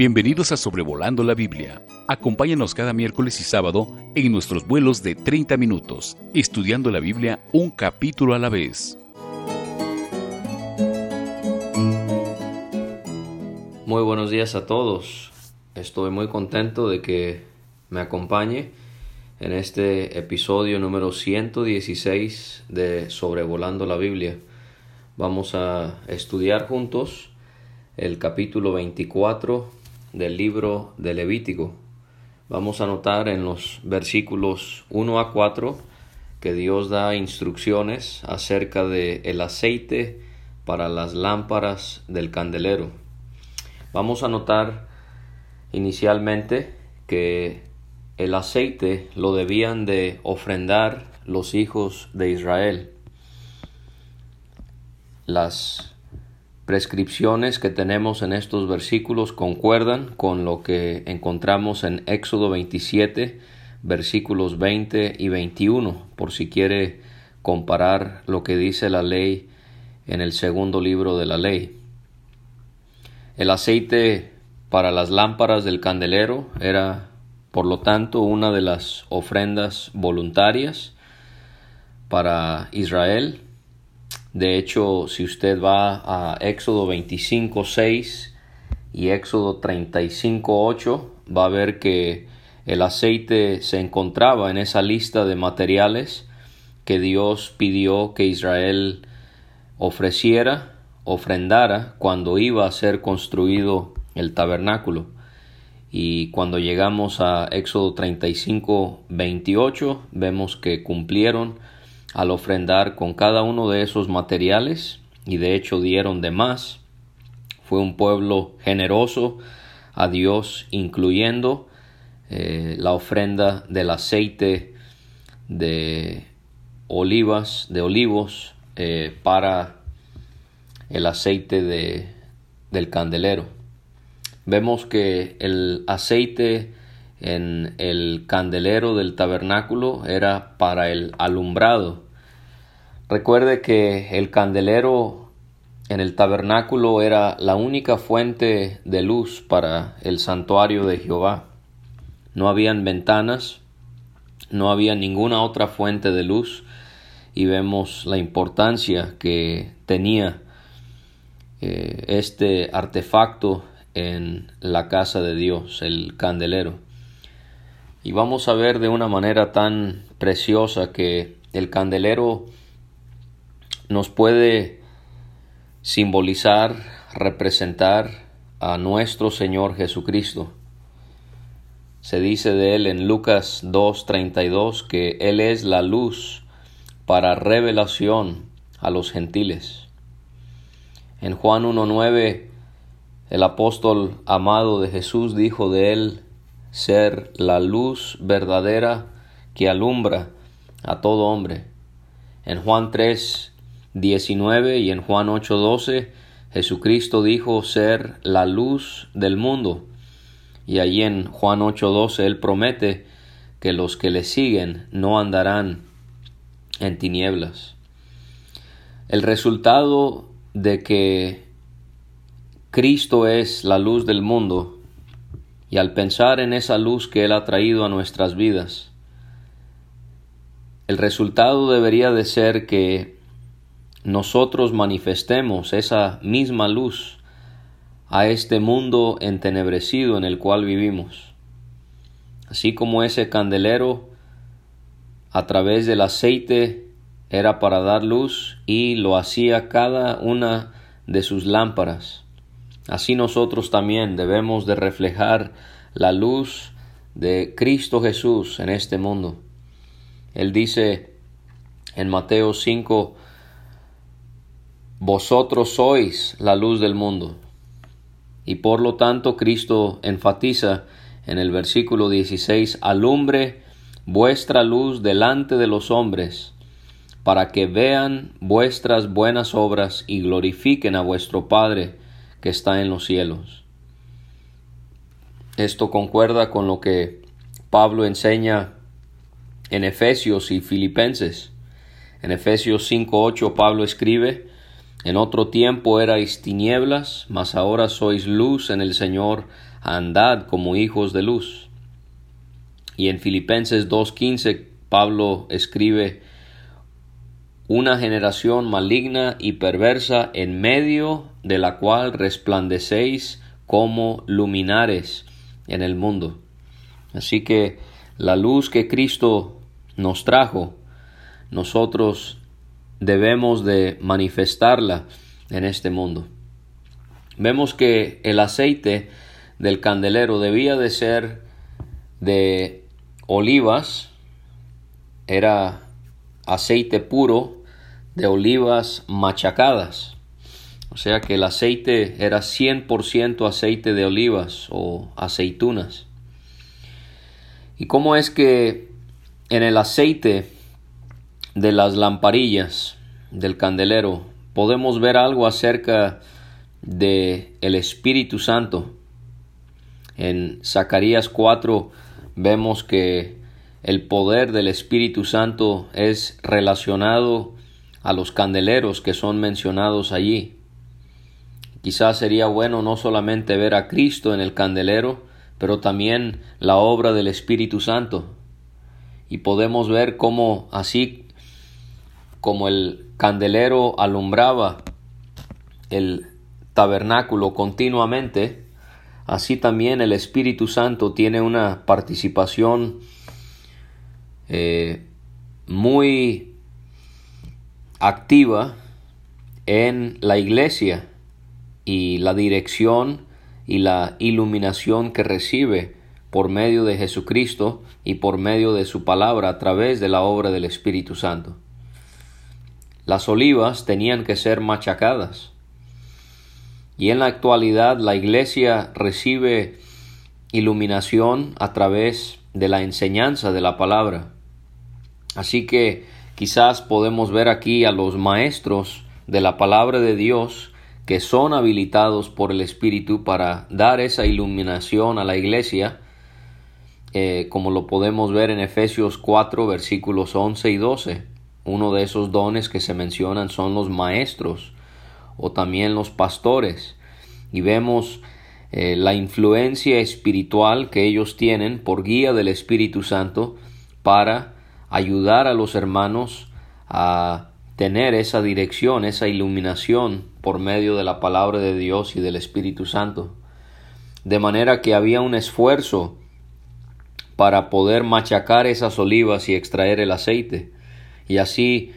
Bienvenidos a Sobrevolando la Biblia. Acompáñanos cada miércoles y sábado en nuestros vuelos de 30 minutos, estudiando la Biblia un capítulo a la vez. Muy buenos días a todos. Estoy muy contento de que me acompañe en este episodio número 116 de Sobrevolando la Biblia. Vamos a estudiar juntos el capítulo 24 del libro de Levítico. Vamos a notar en los versículos 1 a 4 que Dios da instrucciones acerca de el aceite para las lámparas del candelero. Vamos a notar inicialmente que el aceite lo debían de ofrendar los hijos de Israel. Las prescripciones que tenemos en estos versículos concuerdan con lo que encontramos en Éxodo 27, versículos 20 y 21, por si quiere comparar lo que dice la ley en el segundo libro de la ley. El aceite para las lámparas del candelero era, por lo tanto, una de las ofrendas voluntarias para Israel de hecho, si usted va a Éxodo 25, 6 y Éxodo 35, 8, va a ver que el aceite se encontraba en esa lista de materiales que Dios pidió que Israel ofreciera, ofrendara cuando iba a ser construido el tabernáculo. Y cuando llegamos a Éxodo 35, 28, vemos que cumplieron al ofrendar con cada uno de esos materiales y de hecho dieron de más. Fue un pueblo generoso a Dios, incluyendo eh, la ofrenda del aceite de olivas, de olivos, eh, para el aceite de, del candelero. Vemos que el aceite en el candelero del tabernáculo era para el alumbrado. Recuerde que el candelero en el tabernáculo era la única fuente de luz para el santuario de Jehová. No habían ventanas, no había ninguna otra fuente de luz y vemos la importancia que tenía eh, este artefacto en la casa de Dios, el candelero. Y vamos a ver de una manera tan preciosa que el candelero nos puede simbolizar, representar a nuestro Señor Jesucristo. Se dice de él en Lucas 2.32 que Él es la luz para revelación a los gentiles. En Juan 1.9 el apóstol amado de Jesús dijo de él, ser la luz verdadera que alumbra a todo hombre. En Juan 3, 19 y en Juan 8, 12, Jesucristo dijo ser la luz del mundo. Y allí en Juan 8, 12, Él promete que los que le siguen no andarán en tinieblas. El resultado de que Cristo es la luz del mundo y al pensar en esa luz que Él ha traído a nuestras vidas, el resultado debería de ser que nosotros manifestemos esa misma luz a este mundo entenebrecido en el cual vivimos. Así como ese candelero a través del aceite era para dar luz y lo hacía cada una de sus lámparas. Así nosotros también debemos de reflejar la luz de Cristo Jesús en este mundo. Él dice en Mateo 5, Vosotros sois la luz del mundo. Y por lo tanto Cristo enfatiza en el versículo 16, alumbre vuestra luz delante de los hombres, para que vean vuestras buenas obras y glorifiquen a vuestro Padre que está en los cielos. Esto concuerda con lo que Pablo enseña en Efesios y Filipenses. En Efesios 5.8 Pablo escribe, En otro tiempo erais tinieblas, mas ahora sois luz en el Señor, andad como hijos de luz. Y en Filipenses 2.15 Pablo escribe, una generación maligna y perversa en medio de la cual resplandecéis como luminares en el mundo. Así que la luz que Cristo nos trajo, nosotros debemos de manifestarla en este mundo. Vemos que el aceite del candelero debía de ser de olivas, era aceite puro de olivas machacadas. O sea que el aceite era 100% aceite de olivas o aceitunas. ¿Y cómo es que en el aceite de las lamparillas del candelero podemos ver algo acerca de el Espíritu Santo? En Zacarías 4 vemos que el poder del Espíritu Santo es relacionado a los candeleros que son mencionados allí. Quizás sería bueno no solamente ver a Cristo en el candelero, pero también la obra del Espíritu Santo. Y podemos ver cómo así como el candelero alumbraba el tabernáculo continuamente, así también el Espíritu Santo tiene una participación eh, muy activa en la iglesia y la dirección y la iluminación que recibe por medio de Jesucristo y por medio de su palabra a través de la obra del Espíritu Santo. Las olivas tenían que ser machacadas. Y en la actualidad la iglesia recibe iluminación a través de la enseñanza de la palabra. Así que Quizás podemos ver aquí a los maestros de la palabra de Dios que son habilitados por el Espíritu para dar esa iluminación a la iglesia, eh, como lo podemos ver en Efesios 4 versículos 11 y 12. Uno de esos dones que se mencionan son los maestros o también los pastores. Y vemos eh, la influencia espiritual que ellos tienen por guía del Espíritu Santo para ayudar a los hermanos a tener esa dirección, esa iluminación por medio de la palabra de Dios y del Espíritu Santo. De manera que había un esfuerzo para poder machacar esas olivas y extraer el aceite. Y así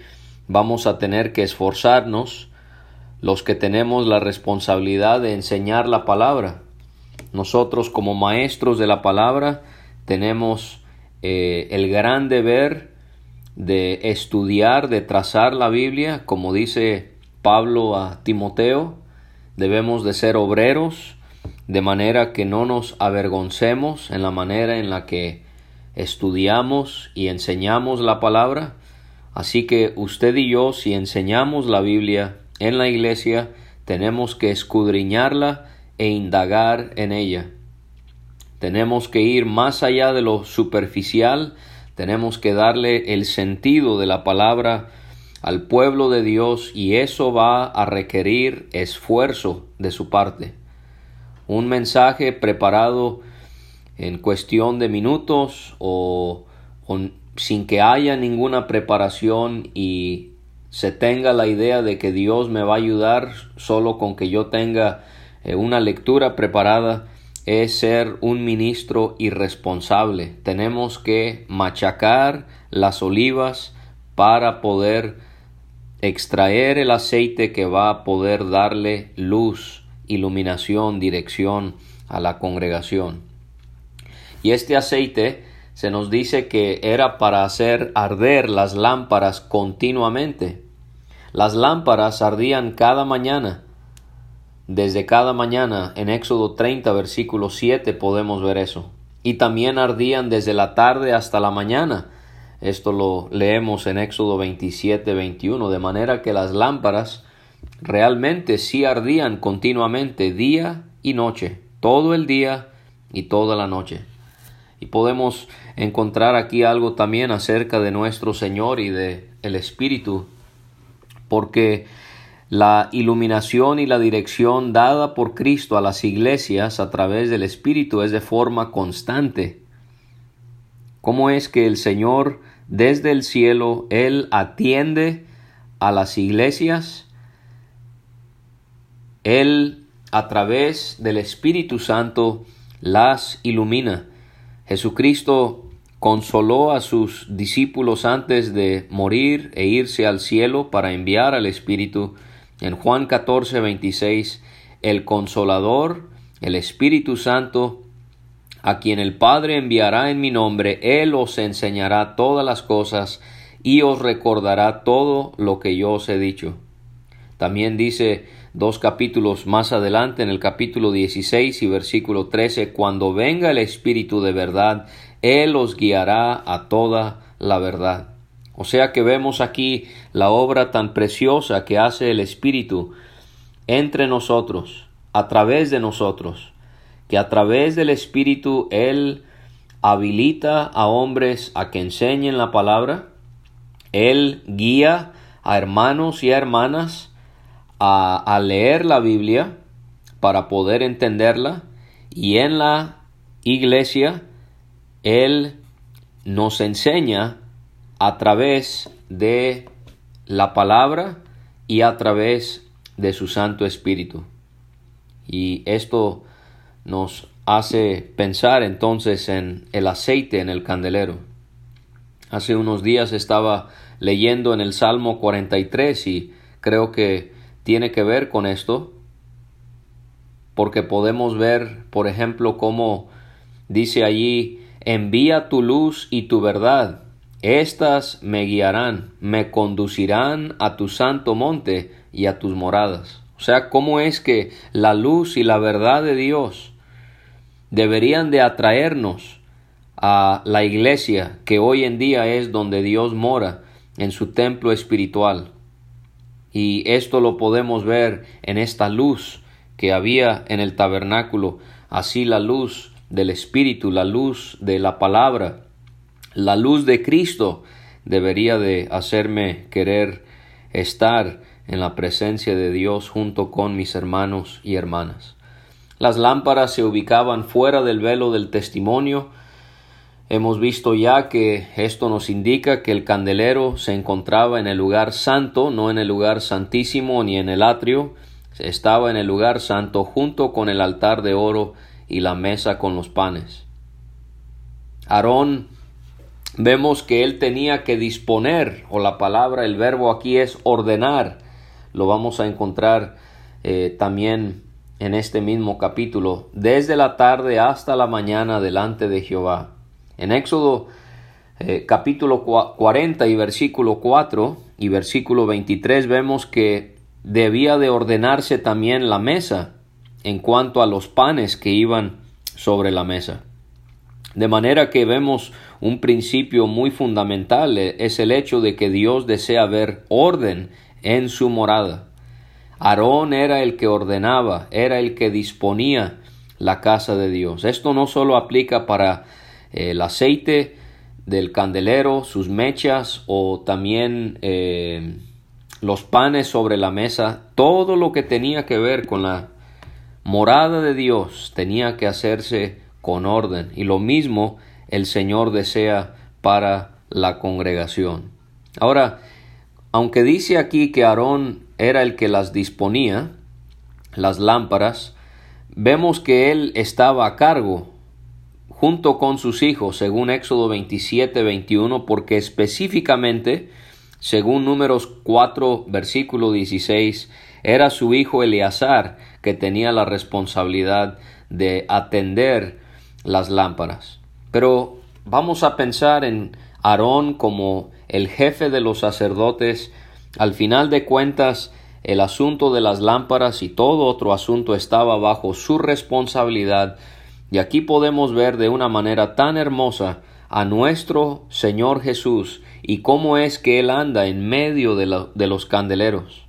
vamos a tener que esforzarnos los que tenemos la responsabilidad de enseñar la palabra. Nosotros como maestros de la palabra tenemos eh, el gran deber de estudiar, de trazar la Biblia, como dice Pablo a Timoteo, debemos de ser obreros, de manera que no nos avergoncemos en la manera en la que estudiamos y enseñamos la palabra. Así que usted y yo, si enseñamos la Biblia en la iglesia, tenemos que escudriñarla e indagar en ella. Tenemos que ir más allá de lo superficial, tenemos que darle el sentido de la palabra al pueblo de Dios y eso va a requerir esfuerzo de su parte. Un mensaje preparado en cuestión de minutos o, sin que haya ninguna preparación y se tenga la idea de que Dios me va a ayudar solo con que yo tenga eh, una lectura preparada es ser un ministro irresponsable. Tenemos que machacar las olivas para poder extraer el aceite que va a poder darle luz, iluminación, dirección a la congregación. Y este aceite se nos dice que era para hacer arder las lámparas continuamente. Las lámparas ardían cada mañana desde cada mañana en Éxodo 30 versículo 7 podemos ver eso. Y también ardían desde la tarde hasta la mañana. Esto lo leemos en Éxodo 27 21. De manera que las lámparas realmente sí ardían continuamente día y noche. Todo el día y toda la noche. Y podemos encontrar aquí algo también acerca de nuestro Señor y de el Espíritu. Porque La iluminación y la dirección dada por Cristo a las iglesias a través del Espíritu es de forma constante. ¿Cómo es que el Señor desde el cielo, Él atiende a las iglesias? Él a través del Espíritu Santo las ilumina. Jesucristo consoló a sus discípulos antes de morir e irse al cielo para enviar al Espíritu. En Juan 14, 26, el consolador, el Espíritu Santo, a quien el Padre enviará en mi nombre, Él os enseñará todas las cosas y os recordará todo lo que yo os he dicho. También dice dos capítulos más adelante, en el capítulo 16 y versículo 13, cuando venga el Espíritu de verdad, Él os guiará a toda la verdad. O sea que vemos aquí la obra tan preciosa que hace el Espíritu entre nosotros, a través de nosotros que a través del Espíritu Él habilita a hombres a que enseñen la palabra, Él guía a hermanos y a hermanas a, a leer la Biblia para poder entenderla y en la iglesia Él nos enseña a través de la palabra y a través de su Santo Espíritu. Y esto nos hace pensar entonces en el aceite en el candelero. Hace unos días estaba leyendo en el Salmo 43 y creo que tiene que ver con esto, porque podemos ver, por ejemplo, cómo dice allí, envía tu luz y tu verdad, estas me guiarán, me conducirán a tu santo monte y a tus moradas. O sea, cómo es que la luz y la verdad de Dios deberían de atraernos a la iglesia que hoy en día es donde Dios mora en su templo espiritual. Y esto lo podemos ver en esta luz que había en el tabernáculo, así la luz del Espíritu, la luz de la palabra, la luz de Cristo debería de hacerme querer estar en la presencia de Dios junto con mis hermanos y hermanas. Las lámparas se ubicaban fuera del velo del testimonio. Hemos visto ya que esto nos indica que el candelero se encontraba en el lugar santo, no en el lugar santísimo ni en el atrio, estaba en el lugar santo junto con el altar de oro y la mesa con los panes. Aarón vemos que él tenía que disponer, o la palabra, el verbo aquí es ordenar, lo vamos a encontrar eh, también en este mismo capítulo, desde la tarde hasta la mañana delante de Jehová. En Éxodo eh, capítulo 40 y versículo 4 y versículo 23 vemos que debía de ordenarse también la mesa en cuanto a los panes que iban sobre la mesa. De manera que vemos un principio muy fundamental, eh, es el hecho de que Dios desea ver orden en su morada. Aarón era el que ordenaba, era el que disponía la casa de Dios. Esto no solo aplica para eh, el aceite del candelero, sus mechas o también eh, los panes sobre la mesa, todo lo que tenía que ver con la morada de Dios tenía que hacerse con orden y lo mismo el Señor desea para la congregación. Ahora, aunque dice aquí que Aarón era el que las disponía, las lámparas, vemos que él estaba a cargo junto con sus hijos, según Éxodo 27, 21, porque específicamente, según números 4, versículo 16, era su hijo Eleazar que tenía la responsabilidad de atender las lámparas. Pero vamos a pensar en Aarón como el jefe de los sacerdotes al final de cuentas, el asunto de las lámparas y todo otro asunto estaba bajo su responsabilidad y aquí podemos ver de una manera tan hermosa a nuestro Señor Jesús y cómo es que Él anda en medio de, los candeleros.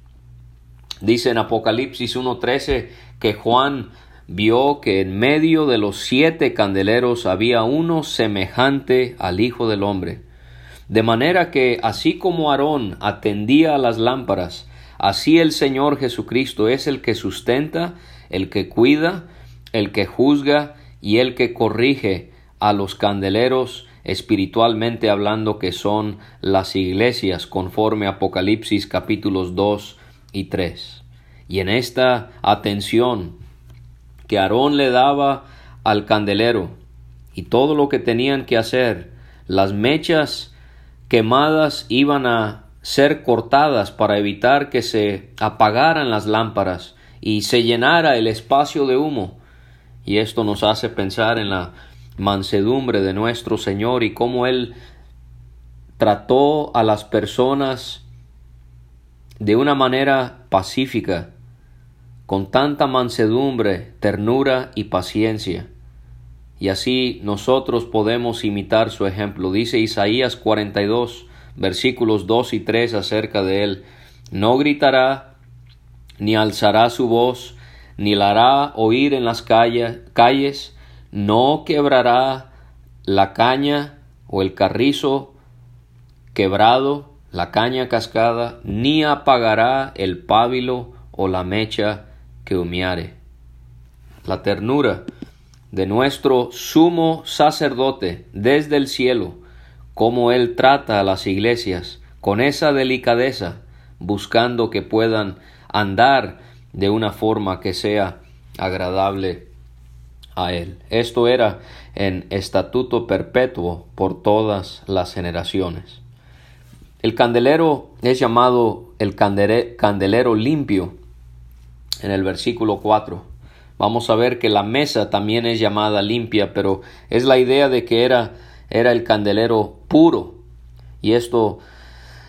Dice en Apocalipsis 1.13 que Juan vio que en medio de los siete candeleros había uno semejante al Hijo del Hombre de manera que así como Aarón atendía a las lámparas, Así el Señor Jesucristo es el que sustenta, el que cuida, el que juzga y el que corrige a los candeleros espiritualmente hablando que son las iglesias conforme Apocalipsis capítulos 2 y 3. Y en esta atención que Aarón le daba al candelero y todo lo que tenían que hacer, las mechas quemadas iban a ser cortadas para evitar que se apagaran las lámparas y se llenara el espacio de humo. Y esto nos hace pensar en la mansedumbre de nuestro Señor y cómo Él trató a las personas de una manera pacífica, con tanta mansedumbre, ternura y paciencia. Y así nosotros podemos imitar su ejemplo. Dice Isaías 42, versículos 2 y 3 acerca de él. No gritará, ni alzará su voz, ni la hará oír en las calles, no quebrará la caña o el carrizo quebrado, la caña cascada, ni apagará el pábilo o la mecha que. La ternura de nuestro sumo sacerdote desde el cielo, como él trata a las iglesias con esa delicadeza, buscando que puedan andar de una forma que sea agradable a él. Esto era en estatuto perpetuo por todas las generaciones. El candelero es llamado el candelero limpio en el versículo 4. Vamos a ver que la mesa también es llamada limpia, pero es la idea de que era, era el candelero puro. Y esto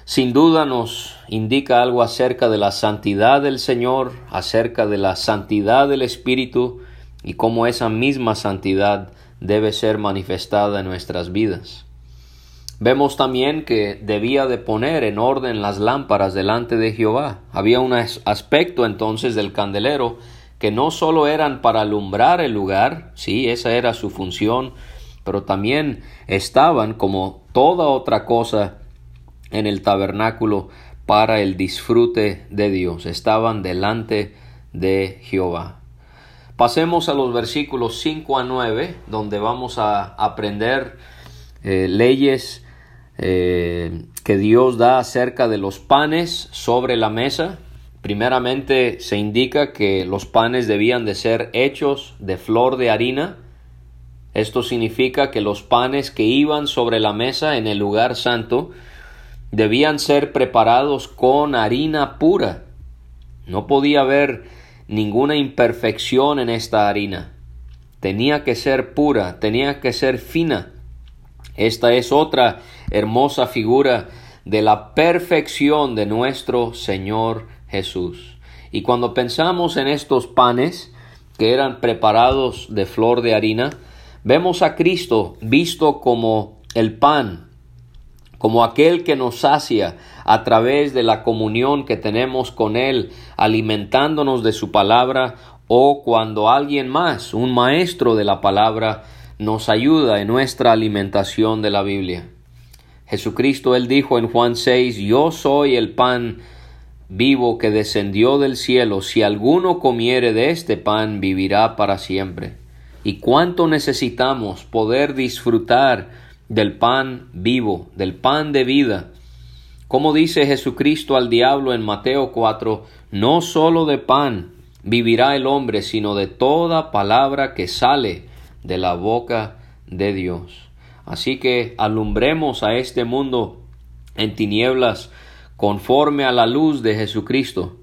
sin duda nos indica algo acerca de la santidad del Señor, acerca de la santidad del Espíritu y cómo esa misma santidad debe ser manifestada en nuestras vidas. Vemos también que debía de poner en orden las lámparas delante de Jehová. Había un aspecto entonces del candelero que no solo eran para alumbrar el lugar, sí, esa era su función, pero también estaban como toda otra cosa en el tabernáculo para el disfrute de Dios, estaban delante de Jehová. Pasemos a los versículos 5 a 9, donde vamos a aprender eh, leyes eh, que Dios da acerca de los panes sobre la mesa. Primeramente se indica que los panes debían de ser hechos de flor de harina. Esto significa que los panes que iban sobre la mesa en el lugar santo debían ser preparados con harina pura. No podía haber ninguna imperfección en esta harina. Tenía que ser pura, tenía que ser fina. Esta es otra hermosa figura de la perfección de nuestro Señor Jesús. Y cuando pensamos en estos panes que eran preparados de flor de harina, vemos a Cristo visto como el pan como aquel que nos sacia a través de la comunión que tenemos con Él, alimentándonos de su palabra, o cuando alguien más, un maestro de la palabra, nos ayuda en nuestra alimentación de la Biblia. Jesucristo, Él dijo en Juan 6, Yo soy el pan vivo que descendió del cielo, si alguno comiere de este pan, vivirá para siempre. Y cuánto necesitamos poder disfrutar del pan vivo, del pan de vida. Como dice Jesucristo al diablo en Mateo 4, no sólo de pan vivirá el hombre, sino de toda palabra que sale de la boca de Dios. Así que alumbremos a este mundo en tinieblas conforme a la luz de Jesucristo.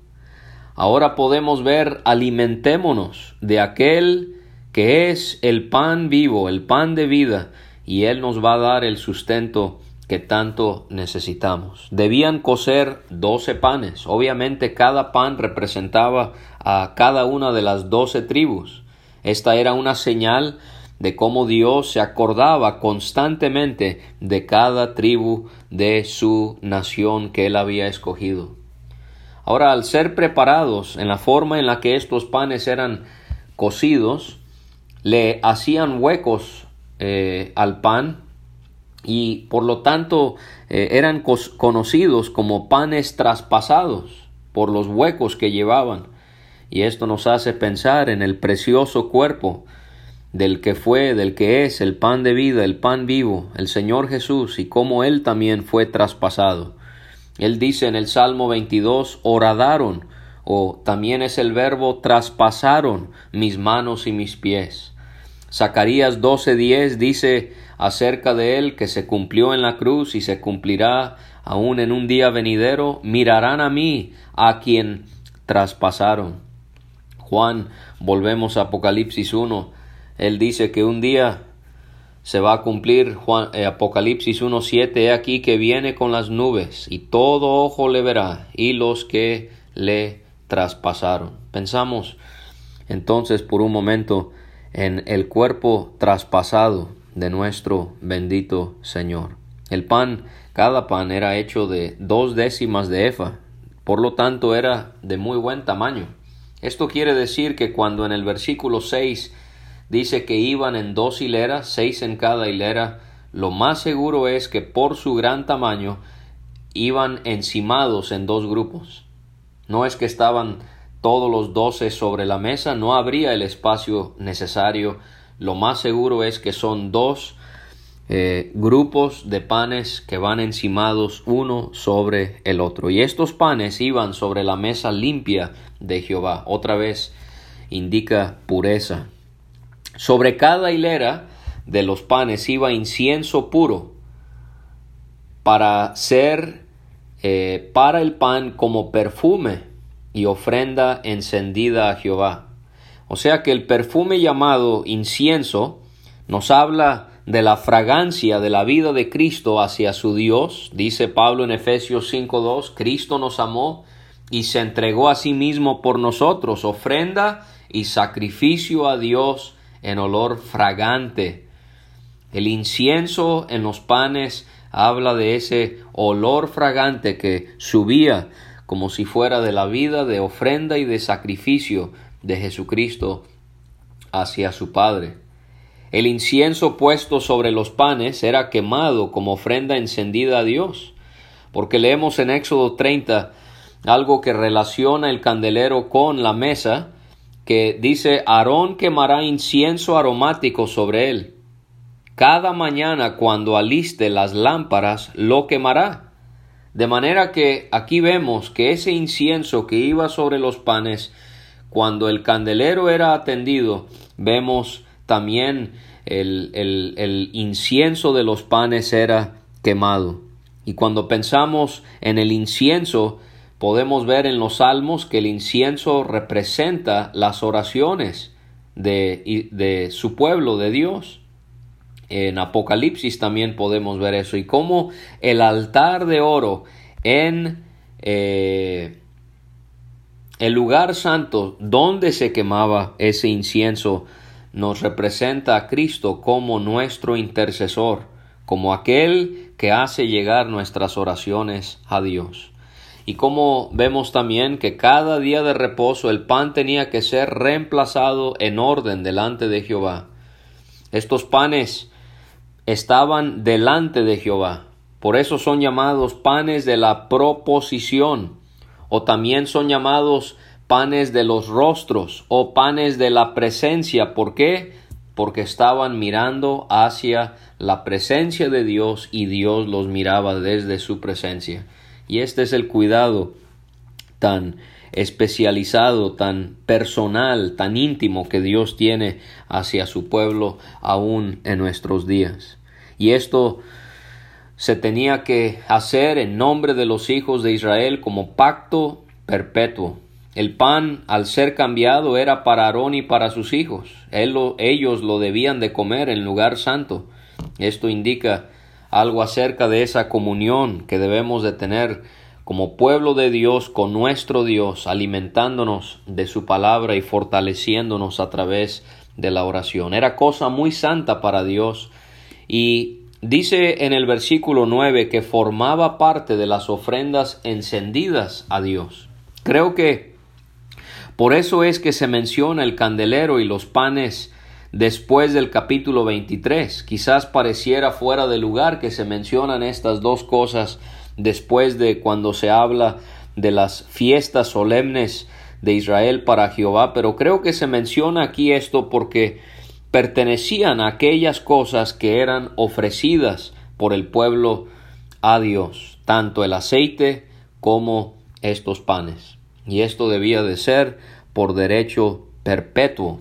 Ahora podemos ver, alimentémonos de aquel que es el pan vivo, el pan de vida, y Él nos va a dar el sustento que tanto necesitamos. Debían cocer doce panes. Obviamente cada pan representaba a cada una de las doce tribus. Esta era una señal de cómo Dios se acordaba constantemente de cada tribu de su nación que Él había escogido. Ahora, al ser preparados en la forma en la que estos panes eran cocidos, le hacían huecos eh, al pan y por lo tanto eh, eran conocidos como panes traspasados. por los huecos que llevaban. Y esto nos hace pensar en el precioso cuerpo del que fue, del que es el pan de vida, el pan vivo, el Señor Jesús, y cómo Él también fue traspasado. Él dice en el Salmo 22, oradaron, o también es el verbo traspasaron mis manos y mis pies. Zacarías 12:10 dice acerca de él que se cumplió en la cruz y se cumplirá aún en un día venidero, mirarán a mí, a quien traspasaron. Juan, volvemos a Apocalipsis 1, él dice que un día se va a cumplir Juan, eh, Apocalipsis 1.7, he aquí que viene con las nubes y todo ojo le verá y los que le traspasaron. Pensamos entonces por un momento en el cuerpo traspasado de nuestro bendito Señor. El pan, cada pan era hecho de dos décimas de efa, por lo tanto era de muy buen tamaño. Esto quiere decir que cuando en el versículo 6 dice que iban en dos hileras, seis en cada hilera, lo más seguro es que por su gran tamaño iban encimados en dos grupos. No es que estaban todos los doce sobre la mesa, no habría el espacio necesario. Lo más seguro es que son dos eh, grupos de panes que van encimados uno sobre el otro. Y estos panes iban sobre la mesa limpia de Jehová. Otra vez indica pureza. Sobre cada hilera de los panes iba incienso puro para ser eh, para el pan como perfume y ofrenda encendida a Jehová. O sea que el perfume llamado incienso nos habla de la fragancia de la vida de Cristo hacia su Dios. Dice Pablo en Efesios 5.2, Cristo nos amó y se entregó a sí mismo por nosotros, ofrenda y sacrificio a Dios en olor fragante. El incienso en los panes habla de ese olor fragante que subía como si fuera de la vida de ofrenda y de sacrificio de Jesucristo hacia su Padre. El incienso puesto sobre los panes era quemado como ofrenda encendida a Dios, porque leemos en Éxodo 30 algo que relaciona el candelero con la mesa, que dice, Aarón quemará incienso aromático sobre él. Cada mañana cuando aliste las lámparas lo quemará. De manera que aquí vemos que ese incienso que iba sobre los panes, cuando el candelero era atendido, vemos también el, el, el incienso de los panes era quemado. Y cuando pensamos en el incienso, podemos ver en los salmos que el incienso representa las oraciones de, de, su pueblo, de Dios. En Apocalipsis también podemos ver eso. Y cómo el altar de oro en eh, el lugar santo donde se quemaba ese incienso nos representa a Cristo como nuestro intercesor, como aquel que hace llegar nuestras oraciones a Dios y como vemos también que cada día de reposo el pan tenía que ser reemplazado en orden delante de Jehová. Estos panes estaban delante de Jehová, por eso son llamados panes de la proposición, o también son llamados panes de los rostros o panes de la presencia. ¿Por qué? Porque estaban mirando hacia la presencia de Dios y Dios los miraba desde su presencia. Y este es el cuidado tan especializado, tan personal, tan íntimo que Dios tiene hacia su pueblo aún en nuestros días. Y esto se tenía que hacer en nombre de los hijos de Israel como pacto perpetuo. El pan, al ser cambiado, era para Aarón y para sus hijos. ellos lo debían de comer en lugar santo. Esto indica algo acerca de esa comunión que debemos de tener como pueblo de Dios con nuestro Dios, alimentándonos de su palabra y fortaleciéndonos a través de la oración. Era cosa muy santa para Dios y dice en el versículo 9 que formaba parte de las ofrendas encendidas a Dios. Creo que por eso es que se menciona el candelero y los panes después del capítulo 23. Quizás pareciera fuera de lugar que se mencionan estas dos cosas después de cuando se habla de las fiestas solemnes de Israel para Jehová, pero creo que se menciona aquí esto porque pertenecían a aquellas cosas que eran ofrecidas por el pueblo a Dios, tanto el aceite como estos panes. Y esto debía de ser por derecho perpetuo.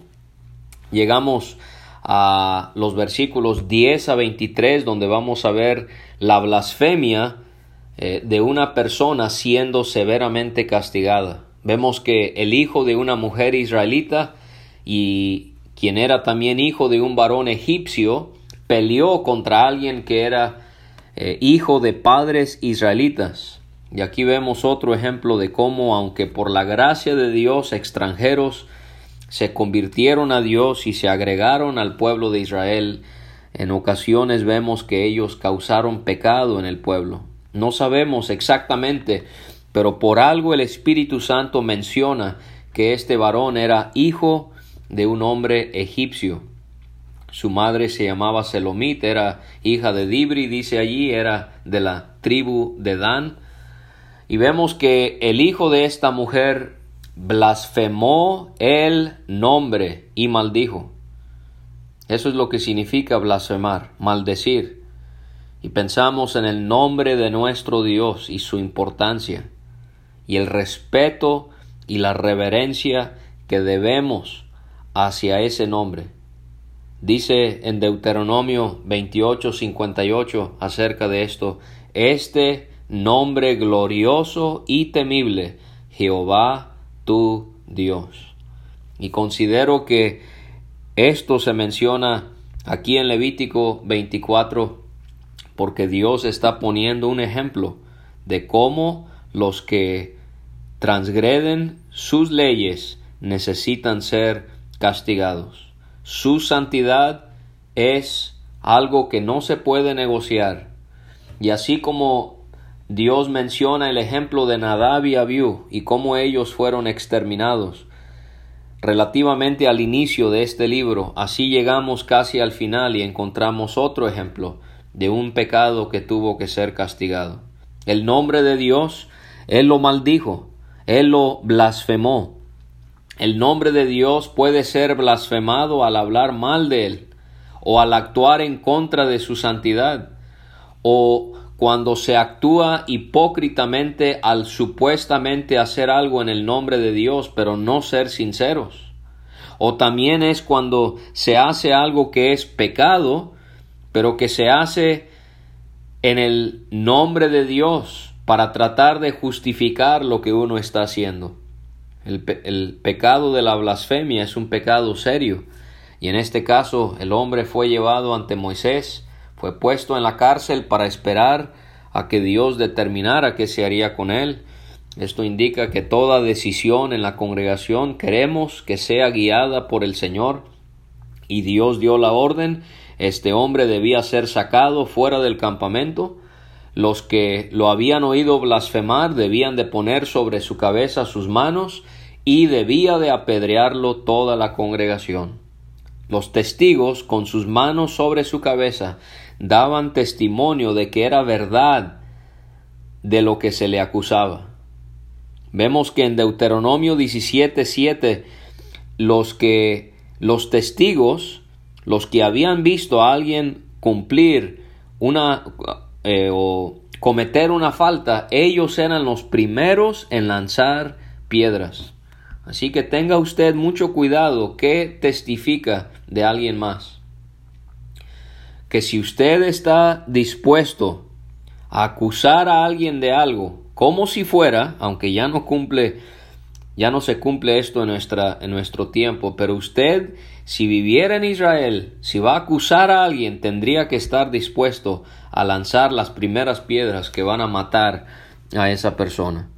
Llegamos a los versículos 10 a 23 donde vamos a ver la blasfemia eh, de una persona siendo severamente castigada. Vemos que el hijo de una mujer israelita y quien era también hijo de un varón egipcio peleó contra alguien que era eh, hijo de padres israelitas. Y aquí vemos otro ejemplo de cómo, aunque por la gracia de Dios extranjeros se convirtieron a Dios y se agregaron al pueblo de Israel, en ocasiones vemos que ellos causaron pecado en el pueblo. No sabemos exactamente, pero por algo el Espíritu Santo menciona que este varón era hijo de un hombre egipcio. Su madre se llamaba Selomit, era hija de Dibri, dice allí, era de la tribu de Dan. Y vemos que el hijo de esta mujer blasfemó el nombre y maldijo. Eso es lo que significa blasfemar, maldecir y pensamos en el nombre de nuestro Dios y su importancia y el respeto y la reverencia que debemos hacia ese nombre. Dice en Deuteronomio 28:58 acerca de esto, este nombre glorioso y temible, Jehová tu Dios. Y considero que esto se menciona aquí en Levítico 24 porque Dios está poniendo un ejemplo de cómo los que transgreden sus leyes necesitan ser castigados. Su santidad es algo que no se puede negociar. Y así como Dios menciona el ejemplo de Nadab y Abiú y cómo ellos fueron exterminados, relativamente al inicio de este libro, así llegamos casi al final y encontramos otro ejemplo de un pecado que tuvo que ser castigado. El nombre de Dios, Él lo maldijo, Él lo blasfemó. El nombre de Dios puede ser blasfemado al hablar mal de Él, o al actuar en contra de su santidad, o cuando se actúa hipócritamente al supuestamente hacer algo en el nombre de Dios, pero no ser sinceros. O también es cuando se hace algo que es pecado, pero que se hace en el nombre de Dios para tratar de justificar lo que uno está haciendo. El, pecado de la blasfemia es un pecado serio y en este caso el hombre fue llevado ante Moisés, fue puesto en la cárcel para esperar a que Dios determinara qué se haría con él. Esto indica que toda decisión en la congregación queremos que sea guiada por el Señor y Dios dio la orden este hombre debía ser sacado fuera del campamento. Los que lo habían oído blasfemar debían de poner sobre su cabeza sus manos y debía de apedrearlo toda la congregación. Los testigos, con sus manos sobre su cabeza, daban testimonio de que era verdad de lo que se le acusaba. Vemos que en Deuteronomio 17:7 los que los testigos los que habían visto a alguien cumplir una eh, o cometer una falta, ellos eran los primeros en lanzar piedras. Así que tenga usted mucho cuidado que testifica de alguien más. Que si usted está dispuesto a acusar a alguien de algo, como si fuera, aunque ya no cumple, ya no se cumple esto en, nuestra, en nuestro tiempo, pero usted si viviera en Israel, si va a acusar a alguien, tendría que estar dispuesto a lanzar las primeras piedras que van a matar a esa persona.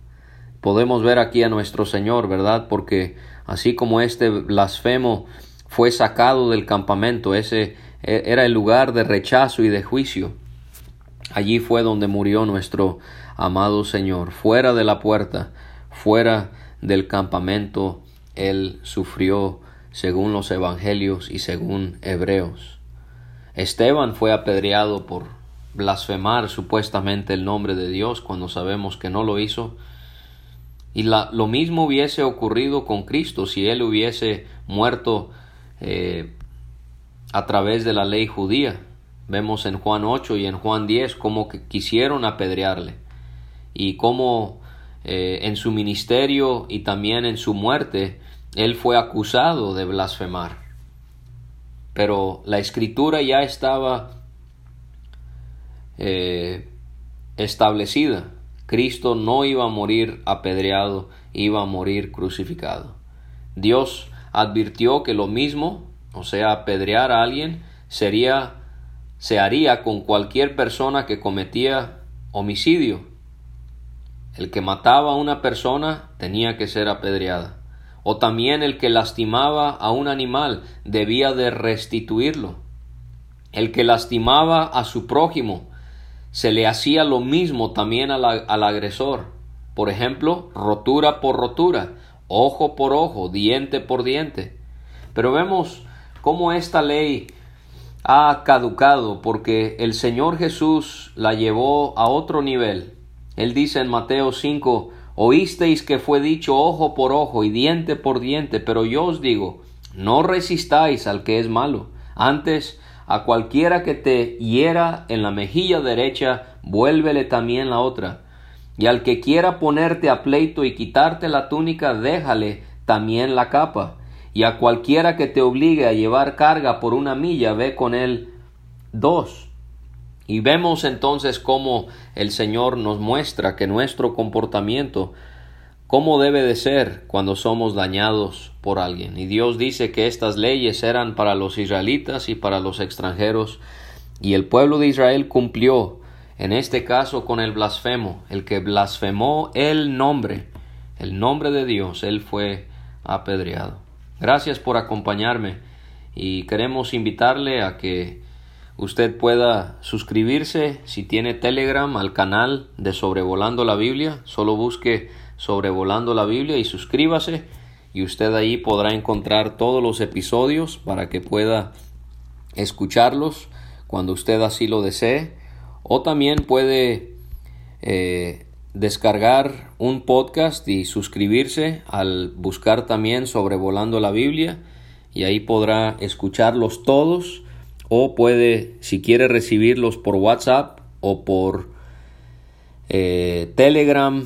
Podemos ver aquí a nuestro Señor, ¿verdad? Porque así como este blasfemo fue sacado del campamento, ese era el lugar de rechazo y de juicio. Allí fue donde murió nuestro amado Señor, fuera de la puerta, fuera del campamento, Él sufrió según los evangelios y según Hebreos. Esteban fue apedreado por blasfemar supuestamente el nombre de Dios cuando sabemos que no lo hizo. Y lo mismo hubiese ocurrido con Cristo si Él hubiese muerto eh, a través de la ley judía. Vemos en Juan 8 y en Juan 10 cómo quisieron apedrearle y cómo eh, en su ministerio y también en su muerte él fue acusado de blasfemar. Pero la escritura ya estaba eh, establecida. Cristo no iba a morir apedreado, iba a morir crucificado. Dios advirtió que lo mismo, o sea, apedrear a alguien, sería se haría con cualquier persona que cometía homicidio. El que mataba a una persona tenía que ser apedreada. O también el que lastimaba a un animal debía de restituirlo. El que lastimaba a su prójimo se le hacía lo mismo también al, al agresor. Por ejemplo, rotura por rotura, ojo por ojo, diente por diente. Pero vemos cómo esta ley ha caducado porque el Señor Jesús la llevó a otro nivel. Él dice en Mateo 5, oísteis que fue dicho ojo por ojo y diente por diente, pero yo os digo, no resistáis al que es malo, antes a cualquiera que te hiera en la mejilla derecha, vuélvele también la otra. Y al que quiera ponerte a pleito y quitarte la túnica, déjale también la capa y a cualquiera que te obligue a llevar carga por una milla, ve con él dos. Y vemos entonces cómo el Señor nos muestra que nuestro comportamiento, cómo debe de ser cuando somos dañados por alguien. Y Dios dice que estas leyes eran para los israelitas y para los extranjeros, y el pueblo de Israel cumplió, en este caso con el blasfemo, el que blasfemó el nombre, el nombre de Dios, él fue apedreado. Gracias por acompañarme y queremos invitarle a que usted pueda suscribirse si tiene Telegram al canal de Sobrevolando la Biblia. Solo busque Sobrevolando la Biblia y suscríbase y usted ahí podrá encontrar todos los episodios para que pueda escucharlos cuando usted así lo desee o también puede eh, descargar un podcast y suscribirse al buscar también sobrevolando la Biblia y ahí podrá escucharlos todos o puede si quiere recibirlos por WhatsApp o por eh, Telegram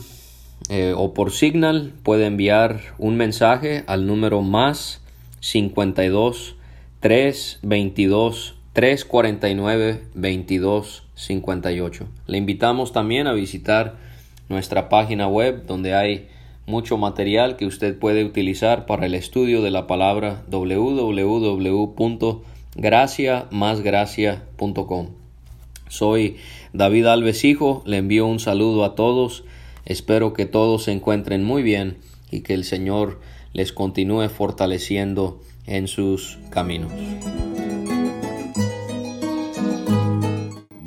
eh, o por Signal puede enviar un mensaje al número más 52 322 349 22 58. Le invitamos también a visitar nuestra página web donde hay mucho material que usted puede utilizar para el estudio de la palabra www.graciamasgracia.com. Soy David Alves Hijo, le envío un saludo a todos, espero que todos se encuentren muy bien y que el Señor les continúe fortaleciendo en sus caminos.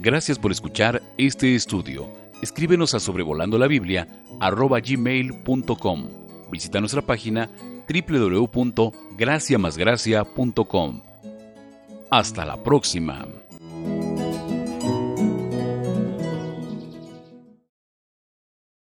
Gracias por escuchar este estudio escríbenos a sobrevolando la Biblia gmail.com. Visita nuestra página www.graciamasgracia.com. Hasta la próxima.